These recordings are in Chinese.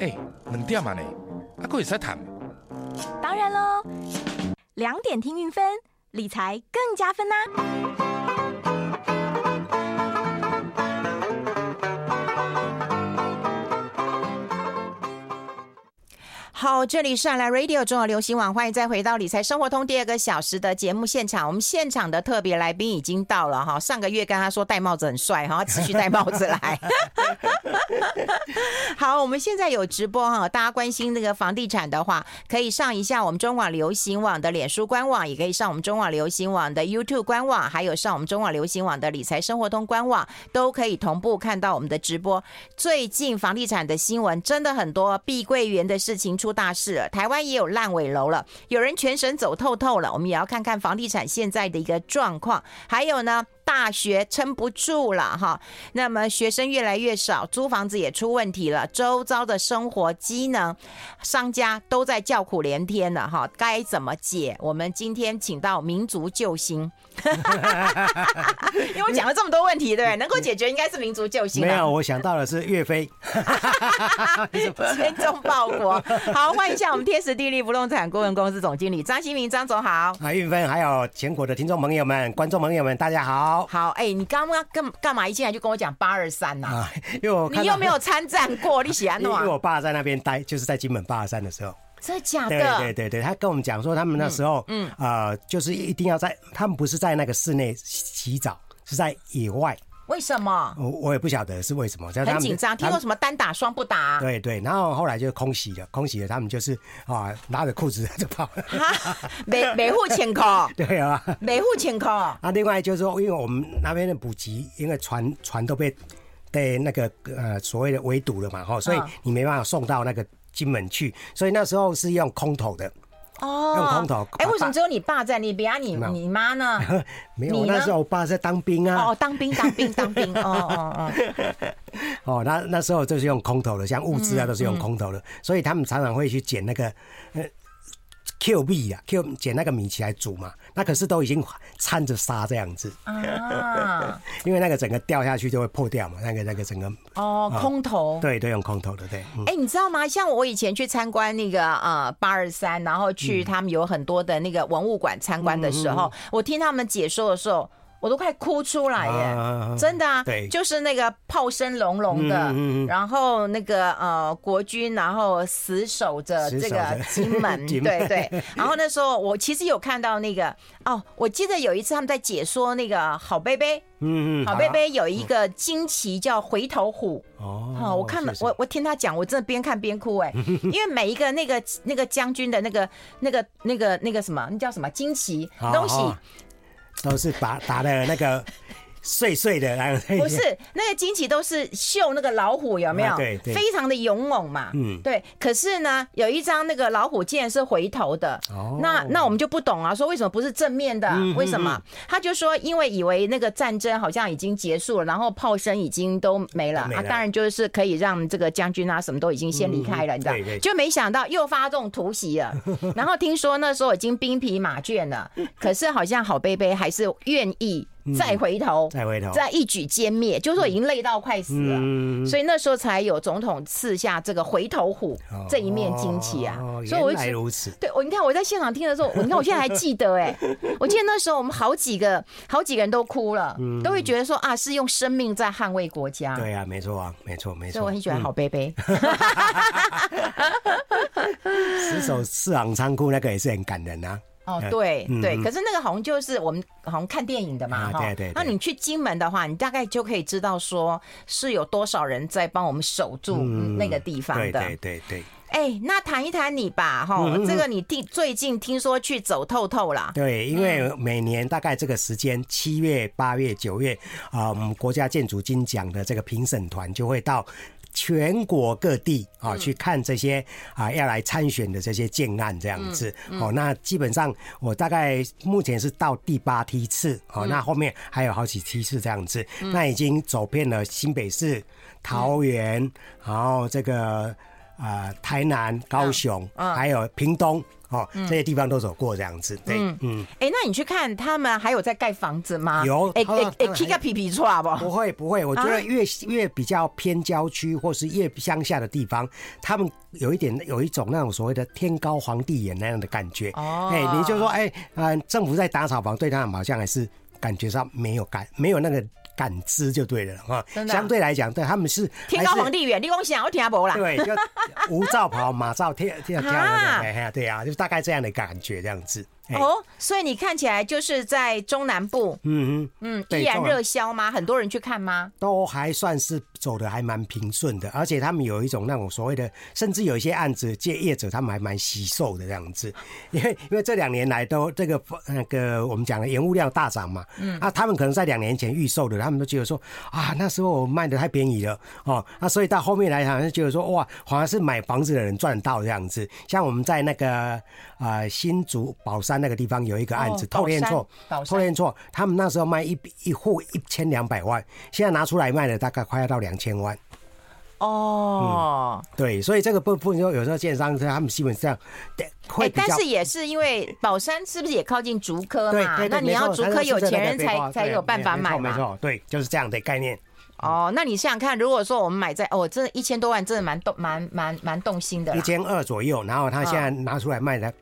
哎，两点啊呢，还可以再谈。当然喽，两点听运分，理财更加分呐。好，这里是来 Radio 中国流行网，欢迎再回到理财生活通第二个小时的节目现场。我们现场的特别来宾已经到了哈，上个月跟他说戴帽子很帅哈，持续戴帽子来。好，我们现在有直播哈，大家关心那个房地产的话，可以上一下我们中网流行网的脸书官网，也可以上我们中网流行网的 YouTube 官网，还有上我们中网流行网的理财生活通官网，都可以同步看到我们的直播。最近房地产的新闻真的很多，碧桂园的事情出。大事了，台湾也有烂尾楼了，有人全省走透透了。我们也要看看房地产现在的一个状况，还有呢，大学撑不住了哈。那么学生越来越少，租房子也出问题了，周遭的生活机能，商家都在叫苦连天了哈。该怎么解？我们今天请到民族救星。因为我讲了这么多问题，对不对，能够解决应该是民族救星。没有，我想到的是岳飞。精忠报国。好，欢迎一下我们天时地利不动产顾问公司总经理张新民张总好。啊，运芬还有全国的听众朋友们、观众朋友们，大家好。好，哎、欸，你刚刚干干嘛一进来就跟我讲八二三呐？啊，因为我你又没有参战过，你喜欢弄啊？因为我爸在那边待，就是在金门八二三的时候。真的假的？对对对对，他跟我们讲说，他们那时候，嗯，嗯呃，就是一定要在，他们不是在那个室内洗澡，是在野外。为什么？我我也不晓得是为什么。很紧张，听说什么单打双不打？对对，然后后来就空袭了，空袭了，他们就是啊，拿着裤子就跑。哈，每每户千口。对啊，每户千口。啊，另外就是说，因为我们那边的补给，因为船船都被被那个呃所谓的围堵了嘛，哈，所以你没办法送到那个。金门去，所以那时候是用空投的哦，用空投。哎、欸，为什么只有你爸在那边啊？你你妈呢？没有，那时候我爸在当兵啊。哦，当兵，当兵，当兵。哦哦哦。哦，那那时候就是用空投的，像物资啊都是用空投的，嗯嗯、所以他们常常会去捡那个呃。Q 币啊，Q 捡那个米奇来煮嘛，那可是都已经掺着沙这样子啊，因为那个整个掉下去就会破掉嘛，那个那个整个哦，空投，对，都用空投的，对。哎、欸，你知道吗？像我以前去参观那个呃八二三，然后去他们有很多的那个文物馆参观的时候，嗯、我听他们解说的时候。我都快哭出来耶！啊、真的啊，对，就是那个炮声隆隆的，嗯然后那个呃国军，然后死守着这个金门，对对。然后那时候我其实有看到那个哦，我记得有一次他们在解说那个好贝贝，嗯嗯，好贝贝有一个旌旗叫回头虎。哦，哦，我看了，我我听他讲，我真的边看边哭哎，因为每一个那个那个将军的那个那个那个那个什么，那叫什么旌旗东西。都是打打的那个。碎碎的，然后不是那个旌旗都是秀那个老虎，有没有？对对，非常的勇猛嘛。嗯，对。可是呢，有一张那个老虎竟然是回头的。哦。那那我们就不懂啊，说为什么不是正面的？为什么？他就说，因为以为那个战争好像已经结束了，然后炮声已经都没了啊。当然就是可以让这个将军啊什么都已经先离开了，你知道？就没想到又发动突袭了。然后听说那时候已经兵疲马倦了，可是好像好杯杯还是愿意。再回头，再回头，再一举歼灭，就是说已经累到快死了，所以那时候才有总统赐下这个回头虎这一面旌旗啊。所以我原来如此。对，我你看我在现场听的时候，你看我现在还记得哎，我记得那时候我们好几个好几个人都哭了，都会觉得说啊，是用生命在捍卫国家。对啊，没错啊，没错没错。所以我很喜欢好杯杯。死守四行仓库那个也是很感人啊。哦，对对，可是那个好像就是我们好像看电影的嘛，哈。对对。那你去金门的话，你大概就可以知道说是有多少人在帮我们守住那个地方的。对对对。哎，那谈一谈你吧，哈，这个你听最近听说去走透透了。对，因为每年大概这个时间，七月、八月、九月啊，我们国家建筑金奖的这个评审团就会到。全国各地啊，去看这些啊要来参选的这些建案这样子。哦。那基本上我大概目前是到第八梯次哦，那后面还有好几梯次这样子。那已经走遍了新北市、桃园，然后这个呃台南、高雄，还有屏东哦，这些地方都走过这样子。对，嗯，哎，那你去看他们还有在盖房子吗？有，哎哎哎，起个皮皮出来不？不会不会，我觉得越越比较偏郊区或是越乡下的地方，他们有一点有一种那种所谓的天高皇帝远那样的感觉。哦，哎，你就说哎，嗯，政府在打扫房，对他们好像还是感觉上没有感，没有那个。感知就对了哈，相对来讲，对他们是天高皇帝远，你讲想我听不啦？对，就无照跑，马照跳跳跳，对啊，就大概这样的感觉，这样子。哦，所以你看起来就是在中南部，嗯嗯嗯，依然热销吗？很多人去看吗？都还算是走的还蛮平顺的，而且他们有一种那种所谓的，甚至有一些案子借业者他们还蛮惜售的这样子，因为因为这两年来都这个那个我们讲的原物料大涨嘛，嗯。啊，他们可能在两年前预售的，他们都觉得说啊那时候我卖的太便宜了哦，那所以到后面来好像觉得说哇，好像是买房子的人赚到这样子，像我们在那个啊、呃、新竹宝山。那个地方有一个案子，透天厝，透天厝，他们那时候卖一一户一千两百万，现在拿出来卖了，大概快要到两千万。哦、嗯，对，所以这个部分说，有时候建商他们基本上会但是也是因为宝山是不是也靠近竹科嘛？对，那你要竹科有钱人才才有办法买嘛？没错，对，就是这样的概念。哦，那你想想看，如果说我们买在哦，真的一千多万，真的蛮动蛮蛮蛮动心的，一千二左右，然后他现在拿出来卖的。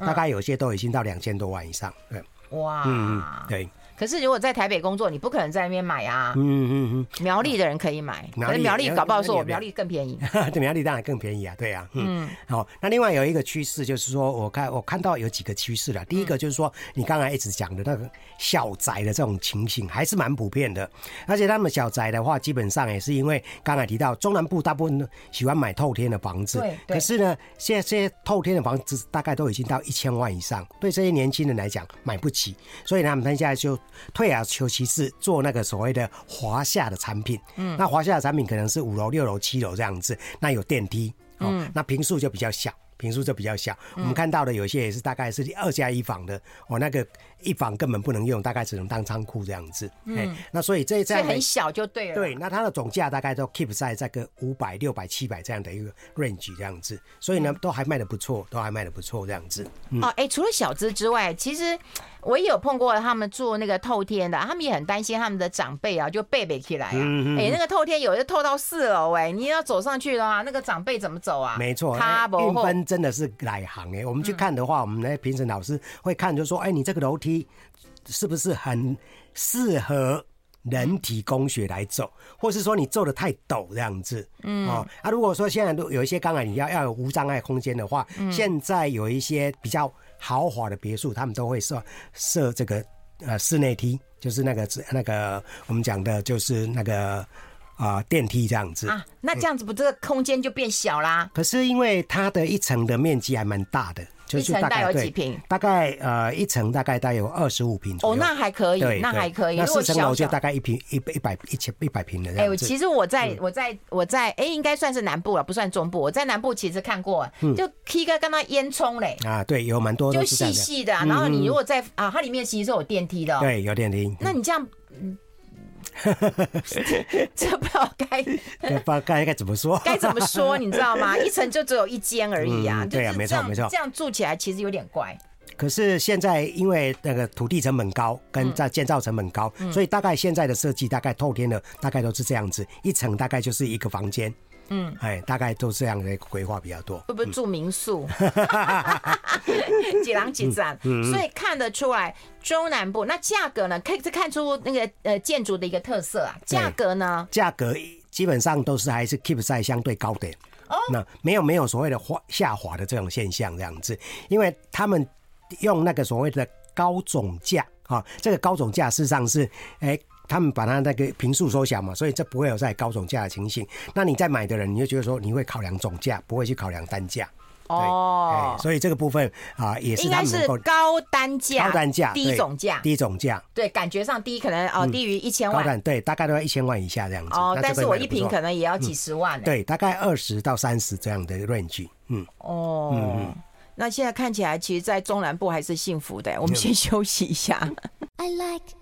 大概有些都已经到两千多万以上，对。哇，嗯，对。可是如果在台北工作，你不可能在那边买啊。嗯嗯嗯。苗栗的人可以买，可是苗栗搞不好说我苗栗更便宜。对，苗栗当然更便宜啊，对啊。嗯。好，那另外有一个趋势就是说，我看我看到有几个趋势了。第一个就是说，你刚才一直讲的那个小宅的这种情形还是蛮普遍的，而且他们小宅的话，基本上也是因为刚才提到中南部大部分喜欢买透天的房子。对。可是呢，现在这些透天的房子大概都已经到一千万以上，对这些年轻人来讲买不起，所以呢，他们现在就。退而求其次，做那个所谓的华夏的产品。嗯，那华夏的产品可能是五楼、六楼、七楼这样子，那有电梯。嗯，那平数就比较小，平数就比较小。我们看到的有些也是大概是二加一房的，哦，那个。一房根本不能用，大概只能当仓库这样子。嗯，那所以这这样很小就对了。对，那它的总价大概都 keep 在这个五百、六百、七百这样的一个 range 这样子，所以呢，都还卖的不错，都还卖的不错这样子。嗯、哦，哎、欸，除了小资之外，其实我也有碰过他们做那个透天的，他们也很担心他们的长辈啊，就背背起来啊。哎、嗯欸，那个透天有的透到四楼，哎，你要走上去的话，那个长辈怎么走啊？没错，他运分真的是来行哎。我们去看的话，嗯、我们那评审老师会看，就说，哎、欸，你这个楼梯。是不是很适合人体工学来走，或是说你做的太陡这样子？嗯，哦，啊，如果说现在都有一些刚才你要要有无障碍空间的话，嗯，现在有一些比较豪华的别墅，他们都会设设这个呃室内梯，就是那个那个我们讲的就是那个啊、呃、电梯这样子啊。那这样子不这个空间就变小啦？可是因为它的一层的面积还蛮大的。一层大概有几平？大概呃，一层大概大概有二十五平左右。哦，那还可以，那还可以。那四层楼就大概一平一一百一千一百平的。哎，其实我在我在我在哎，应该算是南部了，不算中部。我在南部其实看过，就 K 哥刚刚烟囱嘞。啊，对，有蛮多，就细细的。然后你如果在啊，它里面其实是有电梯的。对，有电梯。那你这样。这不知道该 不知道该该怎么说？该怎么说？你知道吗？一层就只有一间而已啊！对啊，没错没错，这样住起来其实有点怪。可是现在因为那个土地成本高，跟在建造成本高，所以大概现在的设计大概透天的大概都是这样子，一层大概就是一个房间。嗯，哎，大概都这样的规划比较多。会不会住民宿？几廊几盏，所以看得出来中南部那价格呢，可以看出那个呃建筑的一个特色啊。价格呢？价格基本上都是还是 keep 在相对高点。哦，那没有没有所谓的滑下滑的这种现象这样子，因为他们用那个所谓的高总价啊，这个高总价事实上是哎。他们把它那个平数缩小嘛，所以这不会有在高总价的情形。那你在买的人，你就觉得说你会考量总价，不会去考量单价。哦，所以这个部分啊，也是他们是高单价、高单价、低总价、低总价。对，感觉上低，可能哦低于一千万。对，大概都要一千万以下这样子。哦，但是我一瓶可能也要几十万。对，大概二十到三十这样的 range。嗯。哦。嗯。那现在看起来，其实，在中南部还是幸福的。我们先 休息一下。I like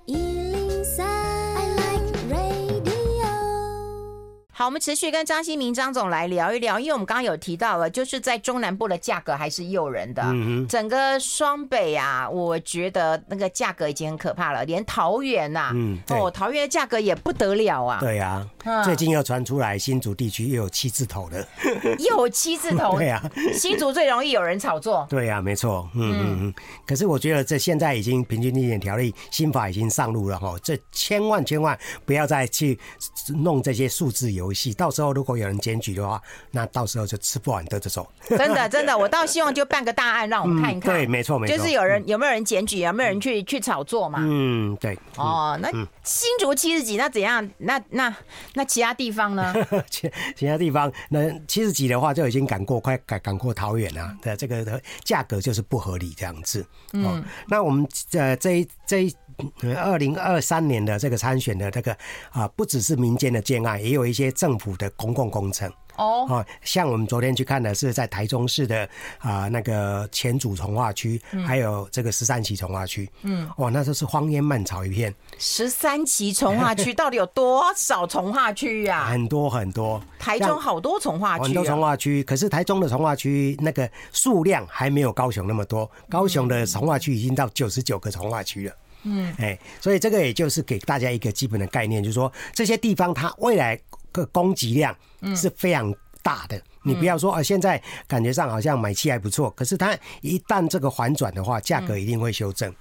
好，我们持续跟张新明张总来聊一聊，因为我们刚刚有提到了，就是在中南部的价格还是诱人的。嗯嗯。整个双北啊，我觉得那个价格已经很可怕了，连桃园呐，嗯，哦，桃园的价格也不得了啊。对啊，最近又传出来新竹地区又有七字头的，又有七字头。对啊，新竹最容易有人炒作。对呀，没错。嗯嗯嗯。可是我觉得这现在已经平均地点条例新法已经上路了哈，这千万千万不要再去弄这些数字游。游戏到时候如果有人检举的话，那到时候就吃不完的这种。真的 真的，我倒希望就办个大案，让我们看一看。嗯、对，没错没错，就是有人有没有人检举，有没有人去去炒作嘛？嗯，对。哦，那新竹七十几，那怎样？那那那其他地方呢？其其他地方，那七十几的话就已经赶过，快赶赶过桃园了。的这个的价格就是不合理这样子。嗯，那我们呃这一这一。二零二三年的这个参选的这个啊，不只是民间的建案，也有一些政府的公共工程哦。像我们昨天去看的是在台中市的啊那个前组重划区，还有这个十三期从化区。嗯，哇，那都是荒烟蔓草一片。十三期从化区 到底有多少从化区啊？很多很多，台中好多从化区，很多从化区。可是台中的从化区那个数量还没有高雄那么多，高雄的从化区已经到九十九个从化区了。嗯，哎，所以这个也就是给大家一个基本的概念，就是说这些地方它未来个供给量是非常大的。你不要说啊，现在感觉上好像买气还不错，可是它一旦这个反转的话，价格一定会修正。嗯，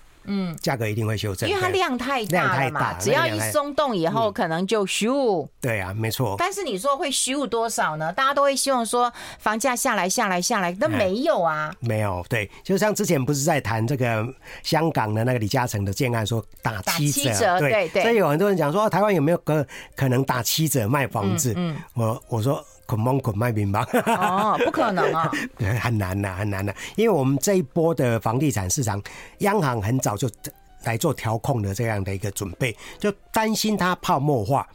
价格一定会修正，因为它量太大了嘛，量太大，只要一松动以后，可能就咻。对啊，没错。但是你说会咻多少呢？大家都会希望说房价下来、下来、下来，那没有啊，没有。对，就像之前不是在谈这个香港的那个李嘉诚的建案，说打七折，对对。所以有很多人讲说，台湾有没有可可能打七折卖房子？嗯，我我说。捆绑捆卖民房哦，不可能啊，很难呐，很难呐，因为我们这一波的房地产市场，央行很早就来做调控的这样的一个准备，就担心它泡沫化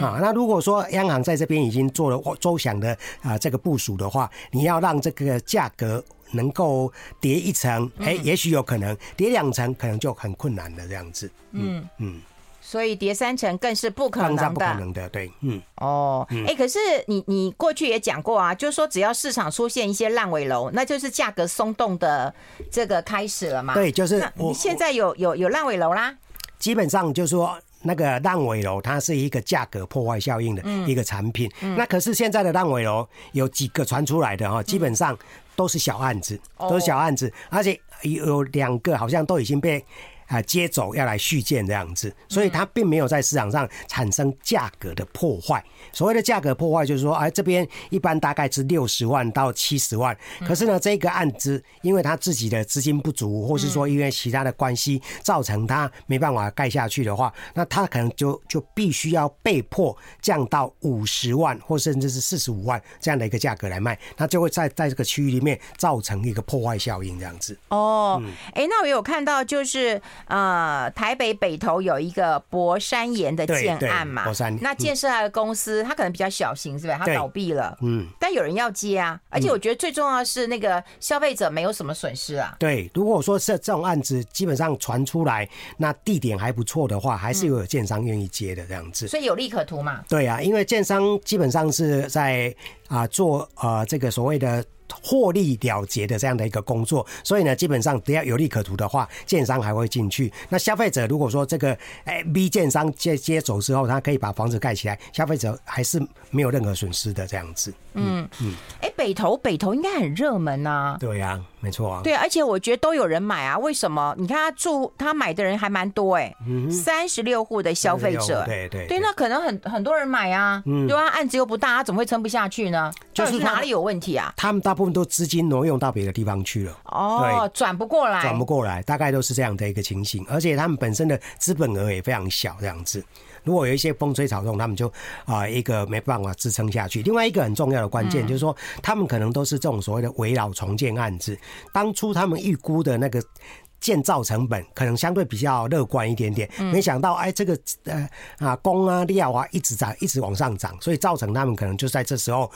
啊。那如果说央行在这边已经做了周详的啊这个部署的话，你要让这个价格能够跌一层，哎，也许有可能跌两层，可能就很困难了这样子。嗯嗯。所以跌三层更是不可能的，不可能的，对，嗯，哦，哎，可是你你过去也讲过啊，就是说只要市场出现一些烂尾楼，那就是价格松动的这个开始了嘛？对，就是我现在有有有烂尾楼啦。基本上就是说那个烂尾楼，它是一个价格破坏效应的一个产品。那可是现在的烂尾楼有几个传出来的哈，基本上都是小案子，都是小案子，而且有两个好像都已经被。啊，接走要来续建这样子，所以它并没有在市场上产生价格的破坏。所谓的价格破坏，就是说，哎，这边一般大概是六十万到七十万，可是呢，这个案子因为他自己的资金不足，或是说因为其他的关系造成他没办法盖下去的话，那他可能就就必须要被迫降到五十万或甚至是四十五万这样的一个价格来卖，那就会在在这个区域里面造成一个破坏效应这样子。哦，哎，那我有看到就是。呃，台北北投有一个博山岩的建案嘛，博山，那建设的公司它可能比较小型，是不是？它倒闭了，嗯，但有人要接啊，而且我觉得最重要的是那个消费者没有什么损失啊。对，如果说是这种案子基本上传出来，那地点还不错的话，还是有建商愿意接的这样子，所以有利可图嘛。对啊，因为建商基本上是在啊做呃这个所谓的。获利了结的这样的一个工作，所以呢，基本上只要有利可图的话，建商还会进去。那消费者如果说这个哎 B 建商接接走之后，他可以把房子盖起来，消费者还是没有任何损失的这样子。嗯嗯，哎、嗯欸，北投北投应该很热门呐、啊。对呀、啊，没错啊。对，而且我觉得都有人买啊。为什么？你看他住他买的人还蛮多哎、欸，三十六户的消费者。对对对，那可能很很多人买啊。嗯，对啊，案子又不大，他怎么会撑不下去呢？就是哪里有问题啊？他们大部分都资金挪用到别的地方去了。哦，转不过来，转不过来，大概都是这样的一个情形。而且他们本身的资本额也非常小，这样子。如果有一些风吹草动，他们就啊一个没办法支撑下去。另外一个很重要的关键就是说，他们可能都是这种所谓的围绕重建案子。当初他们预估的那个建造成本可能相对比较乐观一点点，没想到哎这个呃啊工啊料啊一直涨，一直往上涨，所以造成他们可能就在这时候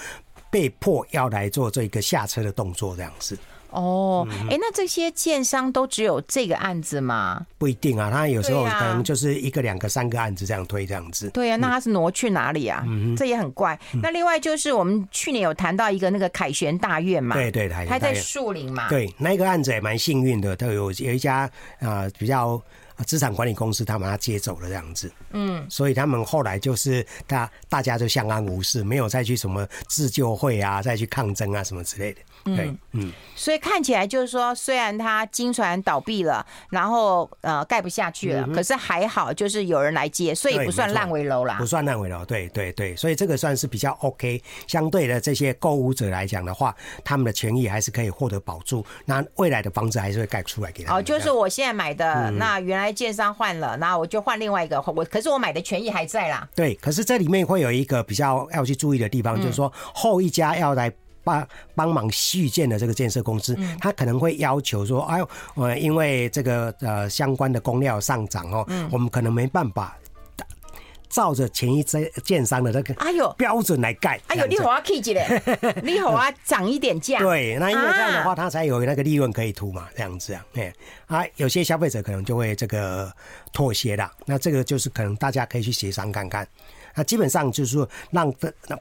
被迫要来做这个下车的动作这样子。哦，哎，那这些建商都只有这个案子吗？不一定啊，他有时候可能就是一个、两个、三个案子这样推这样子。对呀，那他是挪去哪里啊？这也很怪。那另外就是我们去年有谈到一个那个凯旋大院嘛，对对，他在树林嘛。对，那个案子也蛮幸运的，都有有一家啊比较资产管理公司，他把他接走了这样子。嗯，所以他们后来就是大大家就相安无事，没有再去什么自救会啊，再去抗争啊什么之类的。对，嗯，所以看起来就是说，虽然他金船倒闭了，然后呃盖不下去了，可是还好，就是有人来接，所以不算烂尾楼啦，不算烂尾楼。对对对，所以这个算是比较 OK。相对的这些购物者来讲的话，他们的权益还是可以获得保住。那未来的房子还是会盖出来给他们。哦，就是我现在买的，那原来建商换了，那我就换另外一个，我可是我买的权益还在啦。对，可是这里面会有一个比较要去注意的地方，就是说后一家要来。帮帮忙续建的这个建设公司，他可能会要求说：“哎呦，呃，因为这个呃相关的工料上涨哦，我们可能没办法照着前一间建商的那个哎呦标准来盖。”哎呦，你好啊，K 姐嘞，你好啊，涨一点价。对，那因为这样的话，他才有那个利润可以图嘛，这样子啊，哎啊，有些消费者可能就会这个妥协了。那这个就是可能大家可以去协商看看。那基本上就是说，让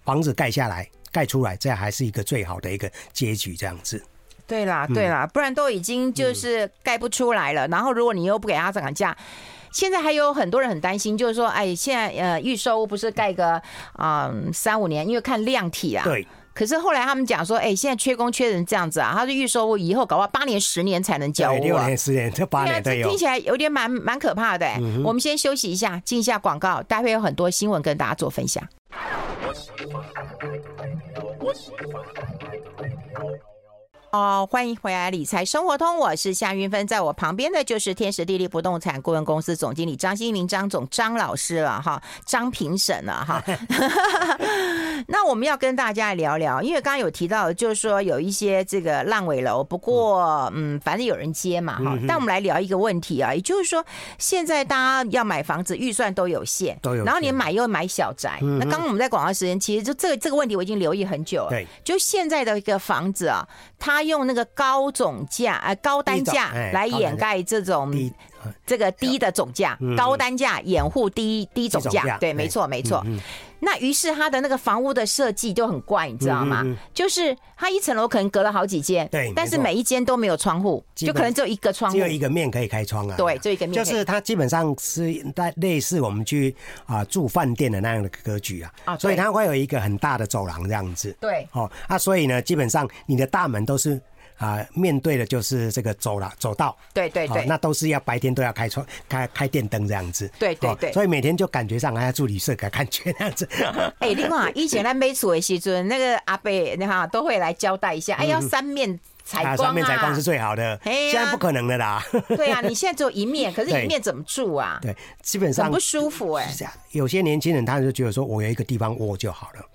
房子盖下来。盖出来，这还是一个最好的一个结局，这样子。对啦，对啦，不然都已经就是盖不出来了。然后，如果你又不给他涨价，现在还有很多人很担心，就是说，哎，现在呃预售不是盖个啊三五年，因为看量体啊。对。可是后来他们讲说，哎，现在缺工缺人这样子啊，他说预售以后搞不好八年十年才能交屋。六年十年，这八年都有。听起来有点蛮蛮可怕的。我们先休息一下，进一下广告，待会有很多新闻跟大家做分享。哦，欢迎回来，理财生活通，我是夏云芬，在我旁边的就是天时地利不动产顾问公司总经理张欣民张总张老师了哈，张评审了哈。那我们要跟大家聊聊，因为刚刚有提到，就是说有一些这个烂尾楼，不过嗯，反正有人接嘛哈。但我们来聊一个问题啊，也就是说，现在大家要买房子，预算都有限，都有，然后你买又买小宅。那刚刚我们在广告时间，其实就这个这个问题我已经留意很久了。对，就现在的一个房子啊，它。他用那个高总价呃高单价来掩盖这种这个低的总价，高单价掩护低低总价，对，没错没错。那于是他的那个房屋的设计就很怪，你知道吗？就是它一层楼可能隔了好几间，对，但是每一间都没有窗户，就可能只有一个窗户，只有一个面可以开窗啊。对，就一个面。就是它基本上是在类似我们去啊住饭店的那样的格局啊，啊，所以它会有一个很大的走廊这样子。对，哦，啊，所以呢，基本上你的大门都是。啊，面对的就是这个走廊走道，对对对，那都是要白天都要开窗、开开电灯这样子，对对对，所以每天就感觉上还要住旅社的感觉那样子。哎，另外 以前在没厝的时阵，那个阿伯你看都会来交代一下，哎，要三面采光面采光是最好的，现在不可能的啦。对啊，你现在只有一面，可是一面怎么住啊？对，基本上很不舒服哎。有些年轻人他就觉得说，我有一个地方窝就好了。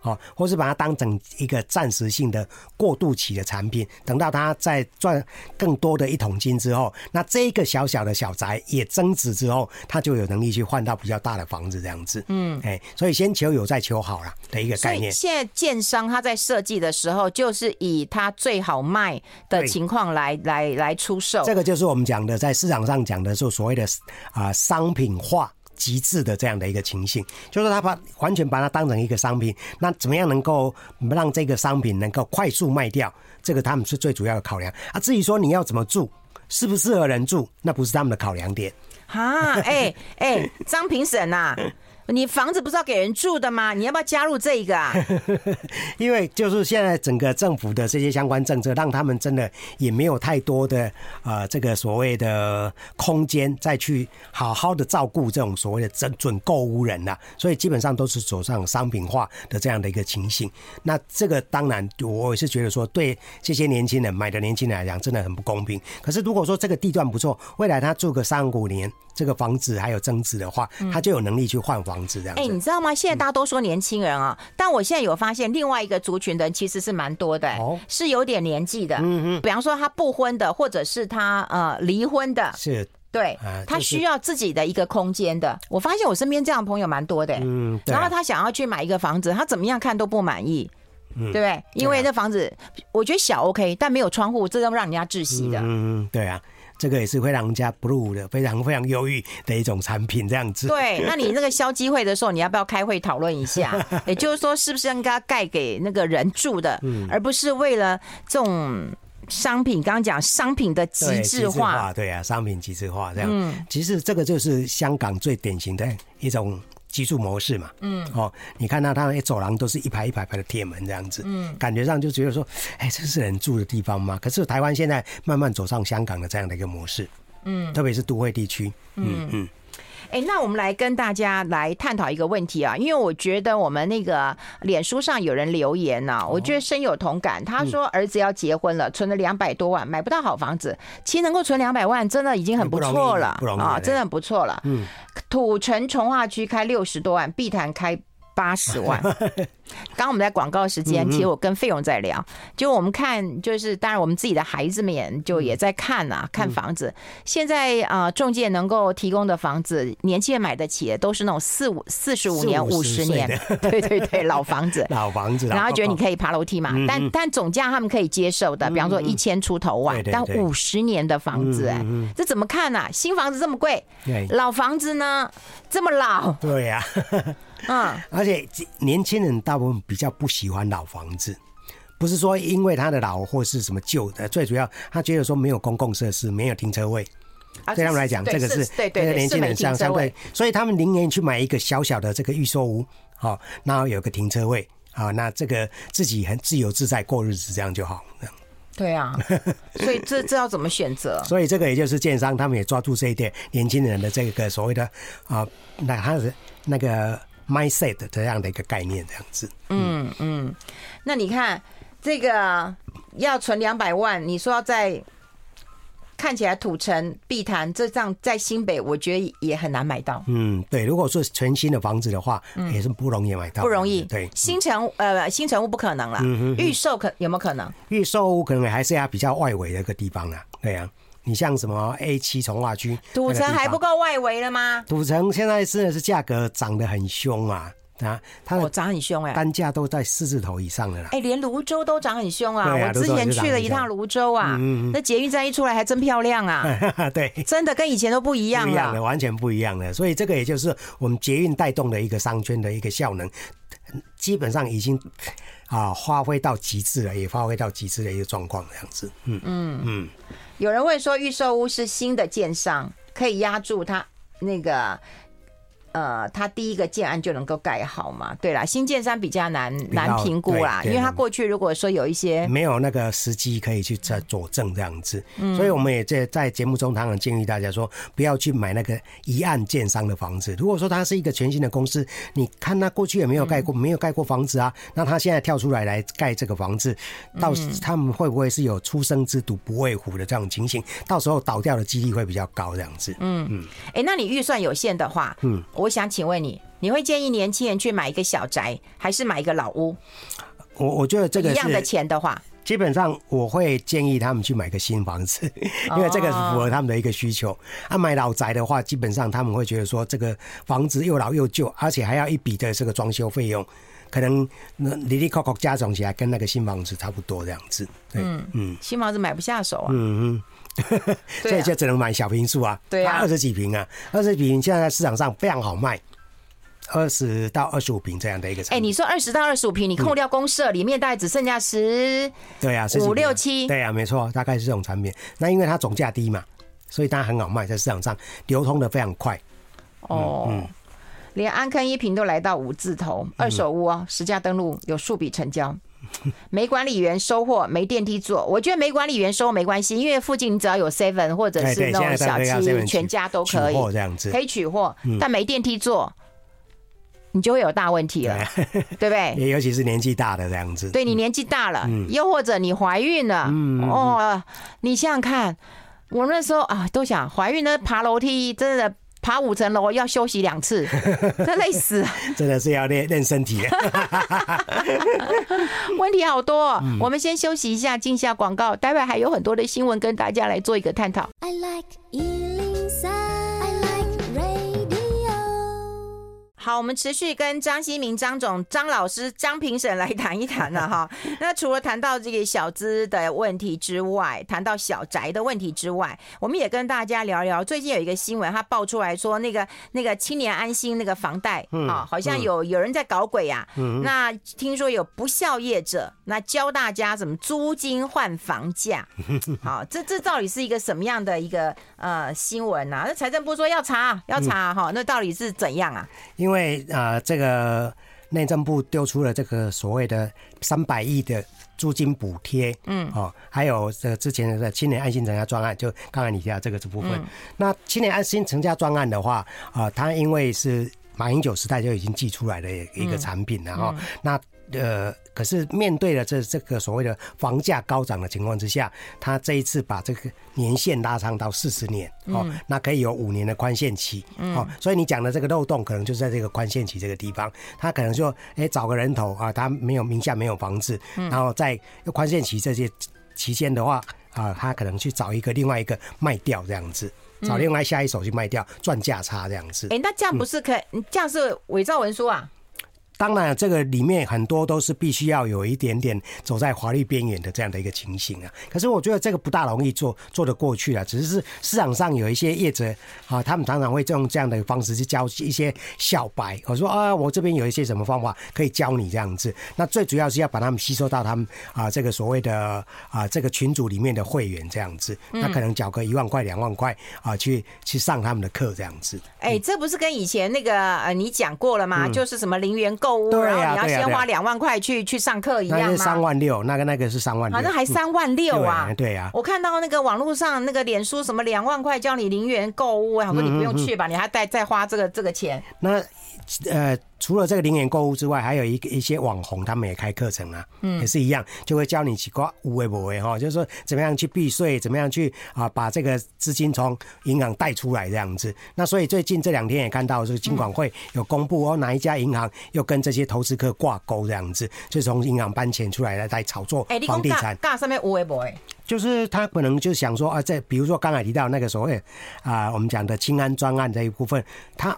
好，或是把它当成一个暂时性的过渡期的产品，等到它再赚更多的一桶金之后，那这个小小的小宅也增值之后，它就有能力去换到比较大的房子这样子。嗯，哎，所以先求有再求好了的一个概念。现在建商他在设计的时候，就是以他最好卖的情况来来来出售。这个就是我们讲的，在市场上讲的就所谓的啊商品化。极致的这样的一个情形，就是他把完全把它当成一个商品，那怎么样能够让这个商品能够快速卖掉？这个他们是最主要的考量啊。至于说你要怎么住，适不适合人住，那不是他们的考量点。哈，哎哎，张评审呐。你房子不是要给人住的吗？你要不要加入这个啊？因为就是现在整个政府的这些相关政策，让他们真的也没有太多的呃这个所谓的空间再去好好的照顾这种所谓的准准购屋人呐，所以基本上都是走上商品化的这样的一个情形。那这个当然我也是觉得说，对这些年轻人买的年轻人来讲，真的很不公平。可是如果说这个地段不错，未来他住个三五年，这个房子还有增值的话，他就有能力去换房子这样。哎、欸，你知道吗？现在大家都说年轻人啊，嗯、但我现在有发现另外一个族群的人其实是蛮多的、欸，哦、是有点年纪的。嗯嗯，比方说他不婚的，或者是他呃离婚的，是对，他需要自己的一个空间的。我发现我身边这样的朋友蛮多的、欸，嗯，然后他想要去买一个房子，他怎么样看都不满意。嗯对不对？因为那房子我觉得小 OK，但没有窗户，这都让人家窒息的。嗯，对啊。这个也是会让人家 blue 的，非常非常忧郁的一种产品，这样子。对，那你那个消基会的时候，你要不要开会讨论一下？也就是说，是不是应该盖给那个人住的，嗯、而不是为了这种商品？刚刚讲商品的极致化，对啊，商品极致化这样。嗯，其实这个就是香港最典型的一种。居住模式嘛，嗯，哦，你看到他们走廊都是一排一排排的铁门这样子，嗯，感觉上就觉得说，哎，这是人住的地方吗？可是台湾现在慢慢走上香港的这样的一个模式，嗯，特别是都会地区，嗯嗯。哎、欸，那我们来跟大家来探讨一个问题啊，因为我觉得我们那个脸书上有人留言呢、啊，我觉得深有同感。他说儿子要结婚了，存了两百多万，买不到好房子。其实能够存两百万，真的已经很不错了，啊，真的很不错了。嗯，土城从化区开六十多万，碧潭开。八十 万。刚刚我们在广告时间，其实我跟费勇在聊，就我们看，就是当然我们自己的孩子们也就也在看啊，看房子。现在啊，中介能够提供的房子，年轻人买得起的，都是那种四五四十五年、五十年，对对对，老房子，老房子，然后觉得你可以爬楼梯嘛，但但总价他们可以接受的，比方说一千出头万，但五十年的房子，哎，这怎么看呢？新房子这么贵，老房子呢？这么老，对呀。嗯，而且年轻人大部分比较不喜欢老房子，不是说因为他的老或是什么旧的，最主要他觉得说没有公共设施，没有停车位，对他们来讲，这个是对对年轻人相相对，所以他们宁愿去买一个小小的这个预售屋，好，然后有个停车位，好，那这个自己很自由自在过日子，这样就好。对啊，所以这这要怎么选择？所以这个也就是建商他们也抓住这一点，年轻人的这个所谓的啊，那他是那个。Mindset 这样的一个概念，这样子。嗯嗯，那你看这个要存两百万，你说要在看起来土城、碧潭这样在新北，我觉得也很难买到。嗯，对，如果说全新的房子的话，也是不容易买到，不容易。对，新城呃新城屋不可能了，预售可有没有可能？预售屋可能还是要比较外围的一个地方啊，对啊。你像什么 A 七从化区，土城还不够外围了吗？土城现在真的是价格涨得很凶啊！啊，它涨很凶哎，单价都在四字头以上了啦。哎，连泸州都涨很凶啊！我之前去了一趟泸州啊，那捷运站一出来还真漂亮啊！对，真的跟以前都不一样了，不一样的，完全不一样的。所以这个也就是我们捷运带动的一个商圈的一个效能，基本上已经啊发挥到极致了，也发挥到极致的一个状况这样子。嗯嗯嗯。有人问说，预售屋是新的建商，可以压住他那个。呃，他第一个建案就能够盖好嘛？对啦，新建商比较难难评估啦，因为他过去如果说有一些没有那个时机可以去佐佐证这样子，嗯，所以我们也在在节目中常常建议大家说，不要去买那个一案建商的房子。如果说他是一个全新的公司，你看他过去也没有盖过，没有盖过房子啊，那他现在跳出来来盖这个房子，到时他们会不会是有初生之犊不畏虎的这种情形？到时候倒掉的几率会比较高这样子。嗯嗯，哎、欸，那你预算有限的话，嗯。我想请问你，你会建议年轻人去买一个小宅，还是买一个老屋？我我觉得这个一样的钱的话，基本上我会建议他们去买个新房子，因为这个是符合他们的一个需求。啊，买老宅的话，基本上他们会觉得说，这个房子又老又旧，而且还要一笔的这个装修费用，可能那里里扣扣加总起来跟那个新房子差不多这样子。嗯嗯，新房子买不下手啊。嗯嗯。所以就只能买小平数啊，对啊，二十几平啊，二十几坪现在在市场上非常好卖，二十到二十五平这样的一个。哎，你说二十到二十五平，你扣掉公社，里面大概只剩下十，对啊，五六七，对啊，没错，大概是这种产品。那因为它总价低嘛，所以它很好卖，在市场上流通的非常快。哦，嗯，连安坑一平都来到五字头，二手屋啊，实价登录有数笔成交。没管理员收货，没电梯坐。我觉得没管理员收没关系，因为附近只要有 seven 或者是那种小七，全家都可以这样子，可以取货。但没电梯坐，你就会有大问题了，对不对？尤其是年纪大的这样子。对，你年纪大了，又或者你怀孕了，哦，你想想看，我那时候啊，都想怀孕呢，爬楼梯真的。爬五层楼要休息两次，真累死！真的是要练练身体。问题好多，嗯，我们先休息一下，进下广告，待会还有很多的新闻跟大家来做一个探讨。I like 好，我们持续跟张新明张总张老师张评审来谈一谈了哈。那除了谈到这个小资的问题之外，谈到小宅的问题之外，我们也跟大家聊聊。最近有一个新闻，他爆出来说，那个那个青年安心那个房贷啊，好像有有人在搞鬼呀。那听说有不肖业者，那教大家怎么租金换房价。好，这这到底是一个什么样的一个呃新闻啊？那财政部说要查要查哈，那到底是怎样啊？因为啊、呃，这个内政部丢出了这个所谓的三百亿的租金补贴，嗯，哦，还有这之前的青年安心成家专案，就刚才你提到这个这部分。嗯、那青年安心成家专案的话，啊、呃，它因为是马英九时代就已经寄出来的一个产品了哈、嗯嗯，那。呃，可是面对了这这个所谓的房价高涨的情况之下，他这一次把这个年限拉长到四十年，哦，那可以有五年的宽限期，哦，所以你讲的这个漏洞可能就是在这个宽限期这个地方，他可能说，哎，找个人头啊，他没有名下没有房子，然后在宽限期这些期间的话，啊，他可能去找一个另外一个卖掉这样子，找另外下一手去卖掉赚价差这样子。哎，那这样不是可以？这样是伪造文书啊？当然，这个里面很多都是必须要有一点点走在华丽边缘的这样的一个情形啊。可是我觉得这个不大容易做做得过去啊。只是市场上有一些业者啊，他们常常会用这样的方式去教一些小白。我说啊，我这边有一些什么方法可以教你这样子。那最主要是要把他们吸收到他们啊这个所谓的啊这个群组里面的会员这样子。那可能缴个一万块两万块啊，去去上他们的课这样子。哎，这不是跟以前那个呃你讲过了吗？就是什么零元购。对呀，你要先花两万块去去上课一样三万六，那个那个是三万六，好像还三万六啊？对呀，我看到那个网络上那个脸书什么两万块叫你零元购物，我说你不用去吧，你还再再花这个这个钱。那呃。除了这个零元购物之外，还有一个一些网红，他们也开课程啊，嗯，也是一样，就会教你几个无为不为哈，就是说怎么样去避税，怎么样去啊把这个资金从银行贷出来这样子。那所以最近这两天也看到，就是金管会有公布哦，哪一家银行又跟这些投资客挂钩这样子，就从银行搬钱出来来在炒作房地产。干什么无为不为？就是他可能就想说啊，这比如说刚才提到那个所谓啊，我们讲的青安专案这一部分，他。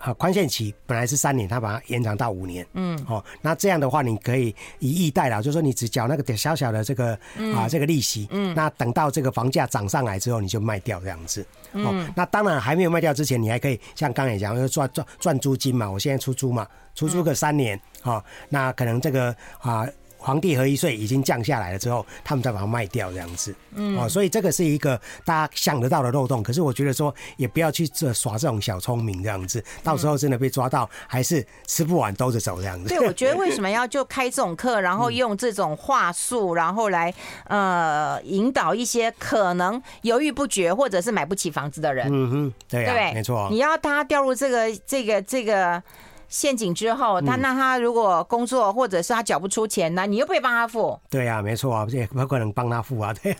啊，宽限期本来是三年，他把它延长到五年。嗯，哦，那这样的话，你可以以逸待劳，就是说你只缴那个点小小的这个啊这个利息。嗯，那等到这个房价涨上来之后，你就卖掉这样子。哦，那当然还没有卖掉之前，你还可以像刚才讲，要赚赚赚租金嘛。我现在出租嘛，出租个三年。哦，那可能这个啊。房地合一税已经降下来了之后，他们再把它卖掉这样子，嗯，哦，所以这个是一个大家想得到的漏洞。可是我觉得说，也不要去这耍这种小聪明这样子，到时候真的被抓到，还是吃不完兜着走这样子。对，我觉得为什么要就开这种课，然后用这种话术，然后来呃引导一些可能犹豫不决或者是买不起房子的人。嗯哼，对啊，对，没错。你要他掉入这个这个这个。陷阱之后，他那他如果工作或者是他缴不出钱，那你又不会帮他付？对啊，没错啊，这也不可能帮他付啊。对，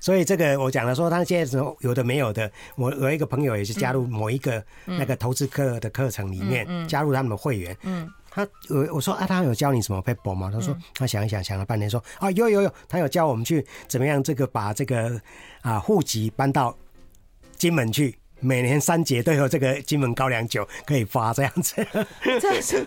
所以这个我讲了说，他现在是有的没有的。我有一个朋友也是加入某一个那个投资课的课程里面，加入他们的会员。嗯，他我我说啊，他有教你什么 paper 吗？他说他想一想，想了半天说啊，有有有，他有教我们去怎么样这个把这个啊户籍搬到金门去。每年三节都有这个金门高粱酒可以发，这样子。这是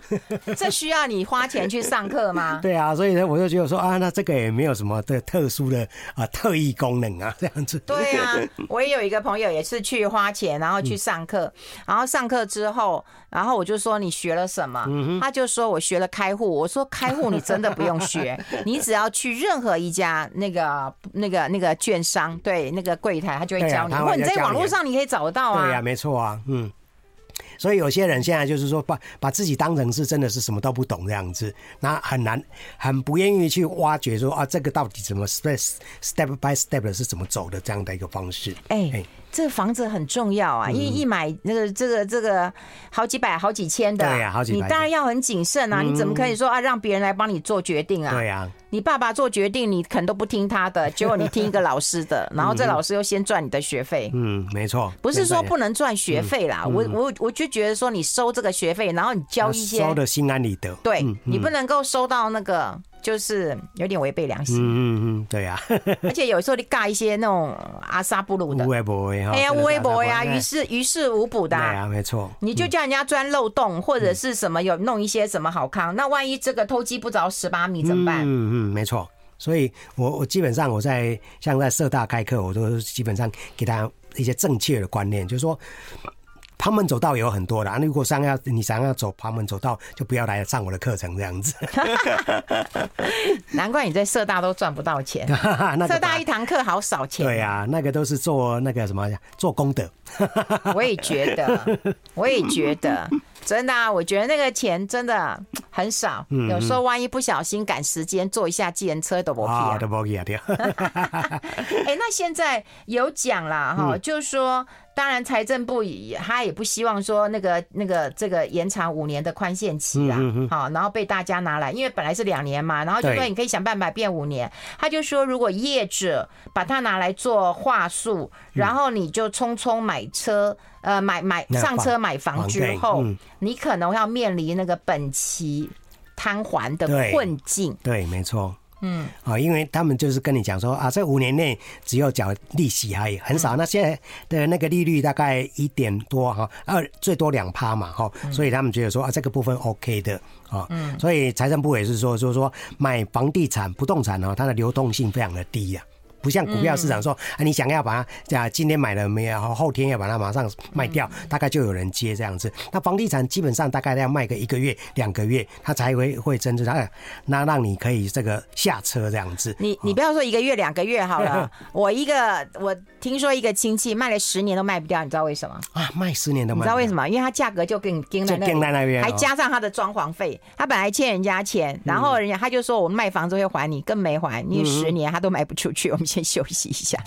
这需要你花钱去上课吗？对啊，所以呢，我就觉得说啊，那这个也没有什么的特殊的啊特异功能啊，这样子。对啊，我也有一个朋友也是去花钱，然后去上课，然后上课之后，然后我就说你学了什么？他就说我学了开户。我说开户你真的不用学，你只要去任何一家那个那个那个券商，对那个柜台，他就会教你。如果你在网络上你可以找得到。对呀、啊，没错啊，嗯，所以有些人现在就是说把把自己当成是真的是什么都不懂这样子，那很难，很不愿意去挖掘说啊，这个到底怎么 step step by step 的是怎么走的这样的一个方式，哎、欸。欸这个房子很重要啊，因为一买那个这个这个好几百好几千的，对呀，好几百，你当然要很谨慎啊。你怎么可以说啊，让别人来帮你做决定啊？对呀，你爸爸做决定，你可能都不听他的，结果你听一个老师的，然后这老师又先赚你的学费。嗯，没错，不是说不能赚学费啦，我我我就觉得说你收这个学费，然后你交一些，收的心安理得。对，你不能够收到那个就是有点违背良心。嗯嗯嗯，对啊。而且有时候你尬一些那种阿萨布鲁的，无不会哈，哎呀，无微博呀，于事于事无补的。对啊，没错。你就叫人家钻漏洞，或者是什么有弄一些什么好康，那万一这个偷鸡不着十八米怎么办？嗯嗯，没错。所以我我基本上我在像在社大开课，我都基本上给大家一些正确的观念，就是说。旁门走道有很多的，如果想要你想要走旁门走道，就不要来上我的课程这样子。难怪你在社大都赚不到钱，社大一堂课好少钱。对呀、啊，那个都是做那个什么做功德。我也觉得，我也觉得，真的啊，我觉得那个钱真的很少。有时候万一不小心赶时间，坐一下计程车都不皮啊，都不皮啊，对。哎，那现在有讲了哈，就是说。当然，财政部也他也不希望说那个那个这个延长五年的宽限期啊，好，然后被大家拿来，因为本来是两年嘛，然后就说你可以想办法变五年。他就说，如果业者把它拿来做话术，然后你就匆匆买车，呃，买买上车买房之后，你可能要面临那个本期摊还的困境。对，没错。嗯，啊，因为他们就是跟你讲说啊，这五年内只有缴利息而已，很少。那现在的那个利率大概一点多哈，二最多两趴嘛哈，所以他们觉得说啊，这个部分 OK 的啊，嗯，所以财政部也是说，就是说买房地产不动产呢，它的流动性非常的低呀。不像股票市场说，啊，你想要把它，啊，今天买了没有？后天要把它马上卖掉，大概就有人接这样子。那房地产基本上大概要卖个一个月、两个月，它才会会真正的，那让你可以这个下车这样子。你你不要说一个月、两个月好了，我一个我听说一个亲戚卖了十年都卖不掉，你知道为什么？啊，卖十年都卖不掉，你知道为什么？因为它价格就跟你钉在那边，还加上它的装潢费，他本来欠人家钱，然后人家他就说我们卖房子会还你，更没还，你十年他都卖不出去，我们。先休息一下。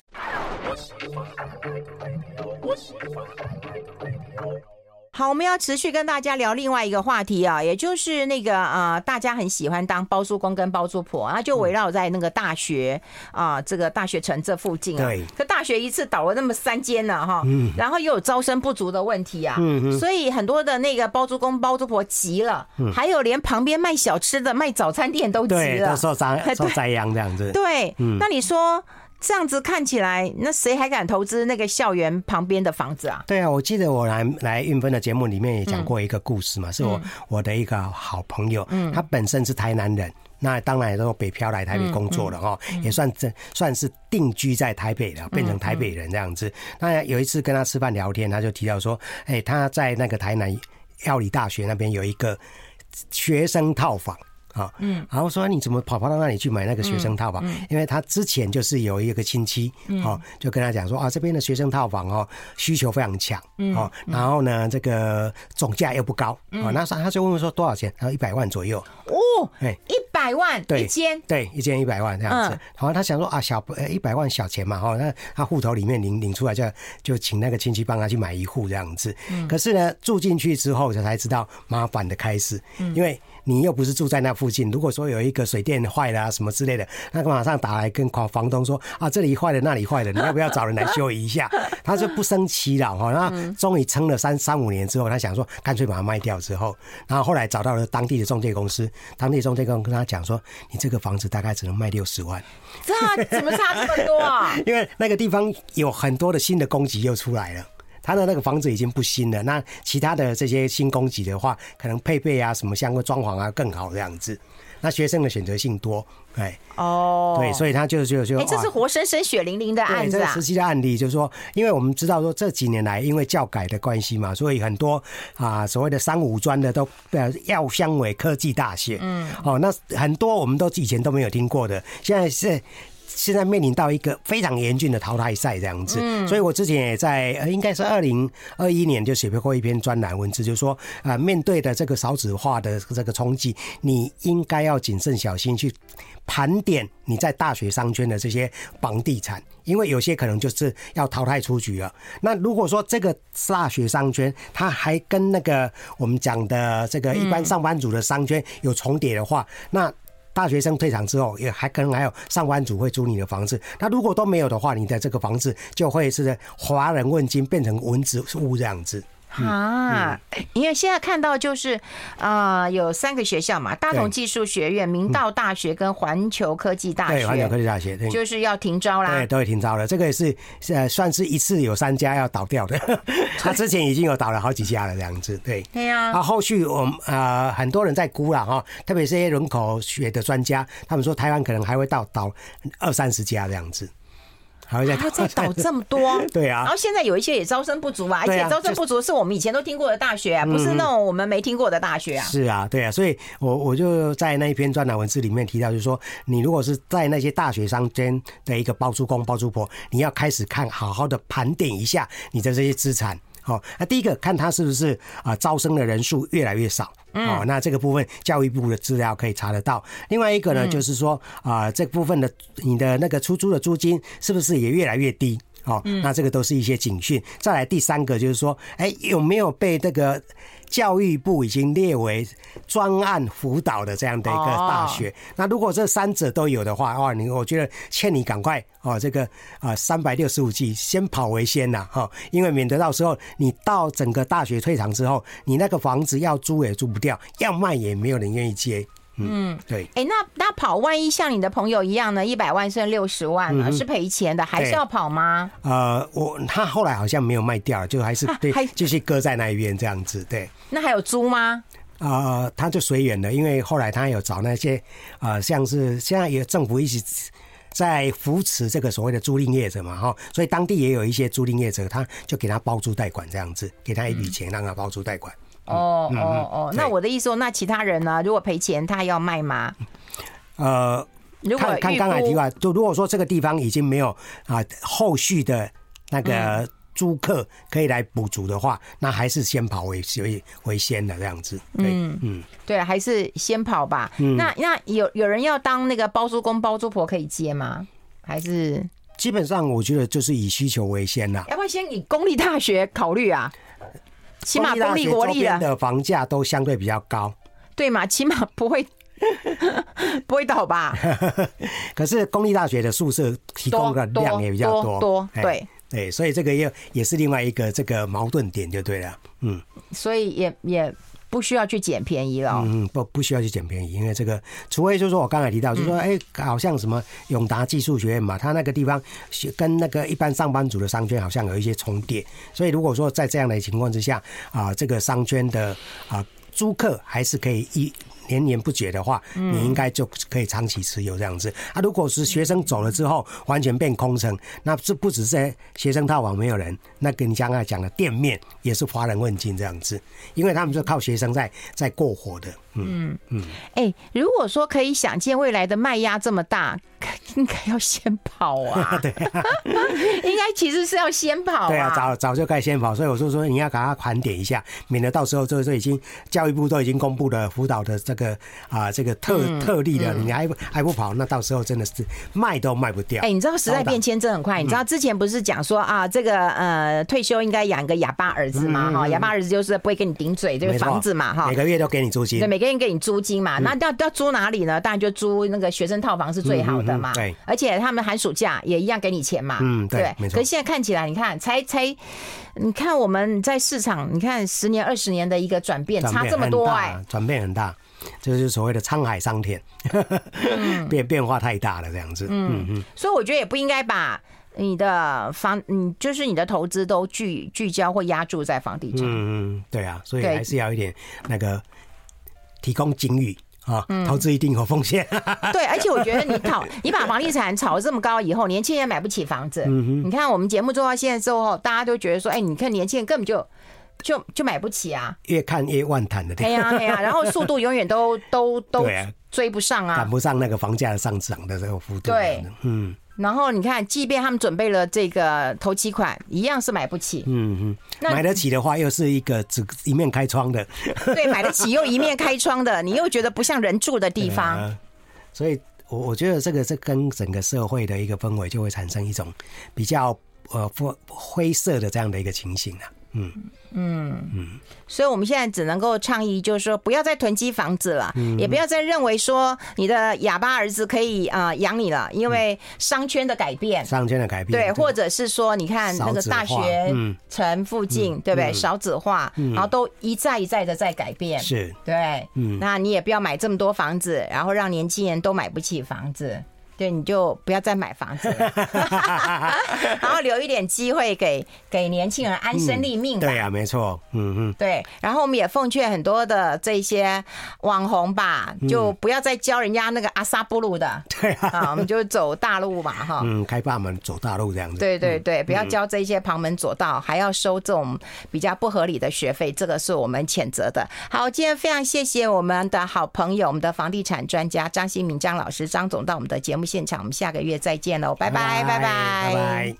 好，我们要持续跟大家聊另外一个话题啊，也就是那个啊、呃，大家很喜欢当包租公跟包租婆，啊就围绕在那个大学啊、呃，这个大学城这附近啊。对。可大学一次倒了那么三间呢，哈。嗯。然后又有招生不足的问题啊。嗯。所以很多的那个包租公包租婆急了，还有连旁边卖小吃的、卖早餐店都急了。对，都受灾 受灾殃这样子。对。嗯。那你说？这样子看起来，那谁还敢投资那个校园旁边的房子啊？对啊，我记得我来来运分的节目里面也讲过一个故事嘛，嗯、是我我的一个好朋友，嗯，他本身是台南人，那当然都北漂来台北工作了哈，嗯嗯、也算这算是定居在台北了，变成台北人这样子。那有一次跟他吃饭聊天，他就提到说，哎，他在那个台南药理大学那边有一个学生套房。啊，嗯，然后说你怎么跑跑到那里去买那个学生套房？因为他之前就是有一个亲戚，哦，就跟他讲说啊，这边的学生套房哦，需求非常强，哦，然后呢，这个总价又不高，哦，那他就问我说多少钱？他说一百万左右。哦，哎，一百万一间，对，一间一百万这样子。然后他想说啊，小呃一百万小钱嘛，哈，那他户头里面领领出来就就请那个亲戚帮他去买一户这样子。可是呢，住进去之后才知道麻烦的开始，因为。你又不是住在那附近，如果说有一个水电坏了啊什么之类的，那个马上打来跟房房东说啊，这里坏了，那里坏了，你要不要找人来修一下？他就不生气了哈。那终于撑了三三五年之后，他想说干脆把它卖掉之后，然后后来找到了当地的中介公司，当地中介公司跟他讲说，你这个房子大概只能卖六十万。这怎么差这么多啊？因为那个地方有很多的新的供给又出来了。他的那个房子已经不新了，那其他的这些新供给的话，可能配备啊什么相关装潢啊更好这样子。那学生的选择性多，哎哦，对，所以他就就就，哎，这是活生生血淋淋的案子啊！实际的案例就是说，因为我们知道说这几年来因为教改的关系嘛，所以很多啊所谓的三五专的都呃药香为科技大学，嗯，哦，那很多我们都以前都没有听过的，现在是。现在面临到一个非常严峻的淘汰赛这样子，嗯，所以我之前也在呃，应该是二零二一年就写过一篇专栏文字，就是说啊，面对的这个少子化的这个冲击，你应该要谨慎小心去盘点你在大学商圈的这些房地产，因为有些可能就是要淘汰出局了。那如果说这个大学商圈它还跟那个我们讲的这个一般上班族的商圈有重叠的话，那大学生退场之后，也还可能还有上班族会租你的房子。那如果都没有的话，你的这个房子就会是华人问津，变成蚊子屋这样子。啊，因为现在看到就是，呃，有三个学校嘛，大同技术学院、明道大学跟环球科技大学，对，环球科技大学就是要停招啦，对，都会停招了。这个也是呃，算是一次有三家要倒掉的，他之前已经有倒了好几家了，这样子，对。对呀。啊，后续我们呃很多人在估了哈，特别是些人口学的专家，他们说台湾可能还会倒倒二三十家这样子。还要再倒 这么多，对啊。然后现在有一些也招生不足啊，而且招生不足是我们以前都听过的大学啊，不是那种我们没听过的大学啊。是啊，对啊，所以我我就在那一篇专栏文字里面提到，就是说，你如果是在那些大学商间的一个包租公包租婆，你要开始看，好好的盘点一下你的这些资产。好，那第一个看他是不是啊招生的人数越来越少。哦，那这个部分教育部的资料可以查得到。另外一个呢，就是说啊，这部分的你的那个出租的租金是不是也越来越低？哦，那这个都是一些警讯。再来第三个就是说，哎，有没有被这个？教育部已经列为专案辅导的这样的一个大学，哦、那如果这三者都有的话，哦，你我觉得劝你赶快哦，这个啊三百六十五计先跑为先呐，哈，因为免得到时候你到整个大学退场之后，你那个房子要租也租不掉，要卖也没有人愿意接。嗯，对。哎、欸，那那跑，万一像你的朋友一样呢？一百万剩六十万了，嗯、是赔钱的，还是要跑吗？呃，我他后来好像没有卖掉，就还是对，继续搁在那一边这样子。对。那还有租吗？呃，他就随缘了，因为后来他有找那些呃，像是现在有政府一直在扶持这个所谓的租赁业者嘛，哈，所以当地也有一些租赁业者，他就给他包租代管这样子，给他一笔钱让他包租代管。嗯哦哦哦，那我的意思说，那其他人呢？如果赔钱，他还要卖吗？呃，如果看刚才提到，就如果说这个地方已经没有啊后续的那个租客可以来补足的话，那还是先跑为为为先的这样子。对，嗯，对，还是先跑吧。那那有有人要当那个包租公包租婆可以接吗？还是基本上我觉得就是以需求为先啦。要不要先以公立大学考虑啊？起码公立国立的房价都相对比较高，对嘛？起码不会 不会倒吧？可是公立大学的宿舍提供的量也比较多，多对对，所以这个也也是另外一个这个矛盾点就对了，嗯，所以也也。不需要去捡便宜了。嗯，不不需要去捡便宜，因为这个，除非就是说我刚才提到，就是说，哎，好像什么永达技术学院嘛，它那个地方跟那个一般上班族的商圈好像有一些重叠，所以如果说在这样的情况之下，啊，这个商圈的啊租客还是可以一。连年不绝的话，你应该就可以长期持有这样子。啊，如果是学生走了之后完全变空城，那这不只是学生套房没有人，那跟你刚才讲的店面也是乏人问津这样子，因为他们是靠学生在在过活的。嗯嗯，哎、欸，如果说可以想见未来的卖压这么大，应该 要先跑啊！对啊，应该其实是要先跑。对啊，早早就该先跑，所以我说说你要给他盘点一下，免得到时候就就已经教育部都已经公布了辅导的这个啊这个特、嗯、特例了，你还不还不跑，那到时候真的是卖都卖不掉。哎、欸，你知道时代变迁真很快，你知道之前不是讲说啊，这个呃退休应该养个哑巴儿子嘛？哈、嗯，哑巴儿子就是不会跟你顶嘴，这个房子嘛，哈，每个月都给你租金，对，每个。给你租金嘛，那要要租哪里呢？当然就租那个学生套房是最好的嘛。对，而且他们寒暑假也一样给你钱嘛。嗯，对，没错。可是现在看起来，你看，才才，你看我们在市场，你看十年、二十年的一个转变，差这么多哎，转变很大，这就是所谓的沧海桑田，变变化太大了，这样子。嗯嗯。所以我觉得也不应该把你的房，嗯，就是你的投资都聚聚焦或压注在房地产。嗯嗯，对啊，所以还是要一点那个。提供警语啊，投资一定有风险。对，而且我觉得你炒，你把房地产炒这么高以后，年轻人买不起房子。你看我们节目做到现在之后，大家都觉得说，哎，你看年轻人根本就就就买不起啊，越看越万谈的。对呀对呀，然后速度永远都都都追不上啊，赶不上那个房价的上涨的这个幅度。对，嗯。然后你看，即便他们准备了这个头期款，一样是买不起。嗯嗯，那买得起的话，又是一个只一面开窗的。对，买得起又一面开窗的，你又觉得不像人住的地方。啊、所以，我我觉得这个是跟整个社会的一个氛围就会产生一种比较呃灰灰色的这样的一个情形啊。嗯。嗯。嗯，所以我们现在只能够倡议，就是说不要再囤积房子了，也不要再认为说你的哑巴儿子可以啊养你了，因为商圈的改变，商圈的改变，对，或者是说你看那个大学城附近，对不对？少子化，然后都一再一再的在改变，是。对，嗯，那你也不要买这么多房子，然后让年轻人都买不起房子。对，你就不要再买房子了，然后留一点机会给给年轻人安身立命。对呀，没错，嗯嗯。对，然后我们也奉劝很多的这些网红吧，就不要再教人家那个阿萨布鲁的。对啊，我们就走大路嘛，哈。嗯，开大门走大路这样子。对对对，不要教这些旁门左道，还要收这种比较不合理的学费，这个是我们谴责的。好，今天非常谢谢我们的好朋友，我们的房地产专家张新明张老师张总到我们的节目现场，我们下个月再见喽，拜拜，拜拜，拜拜。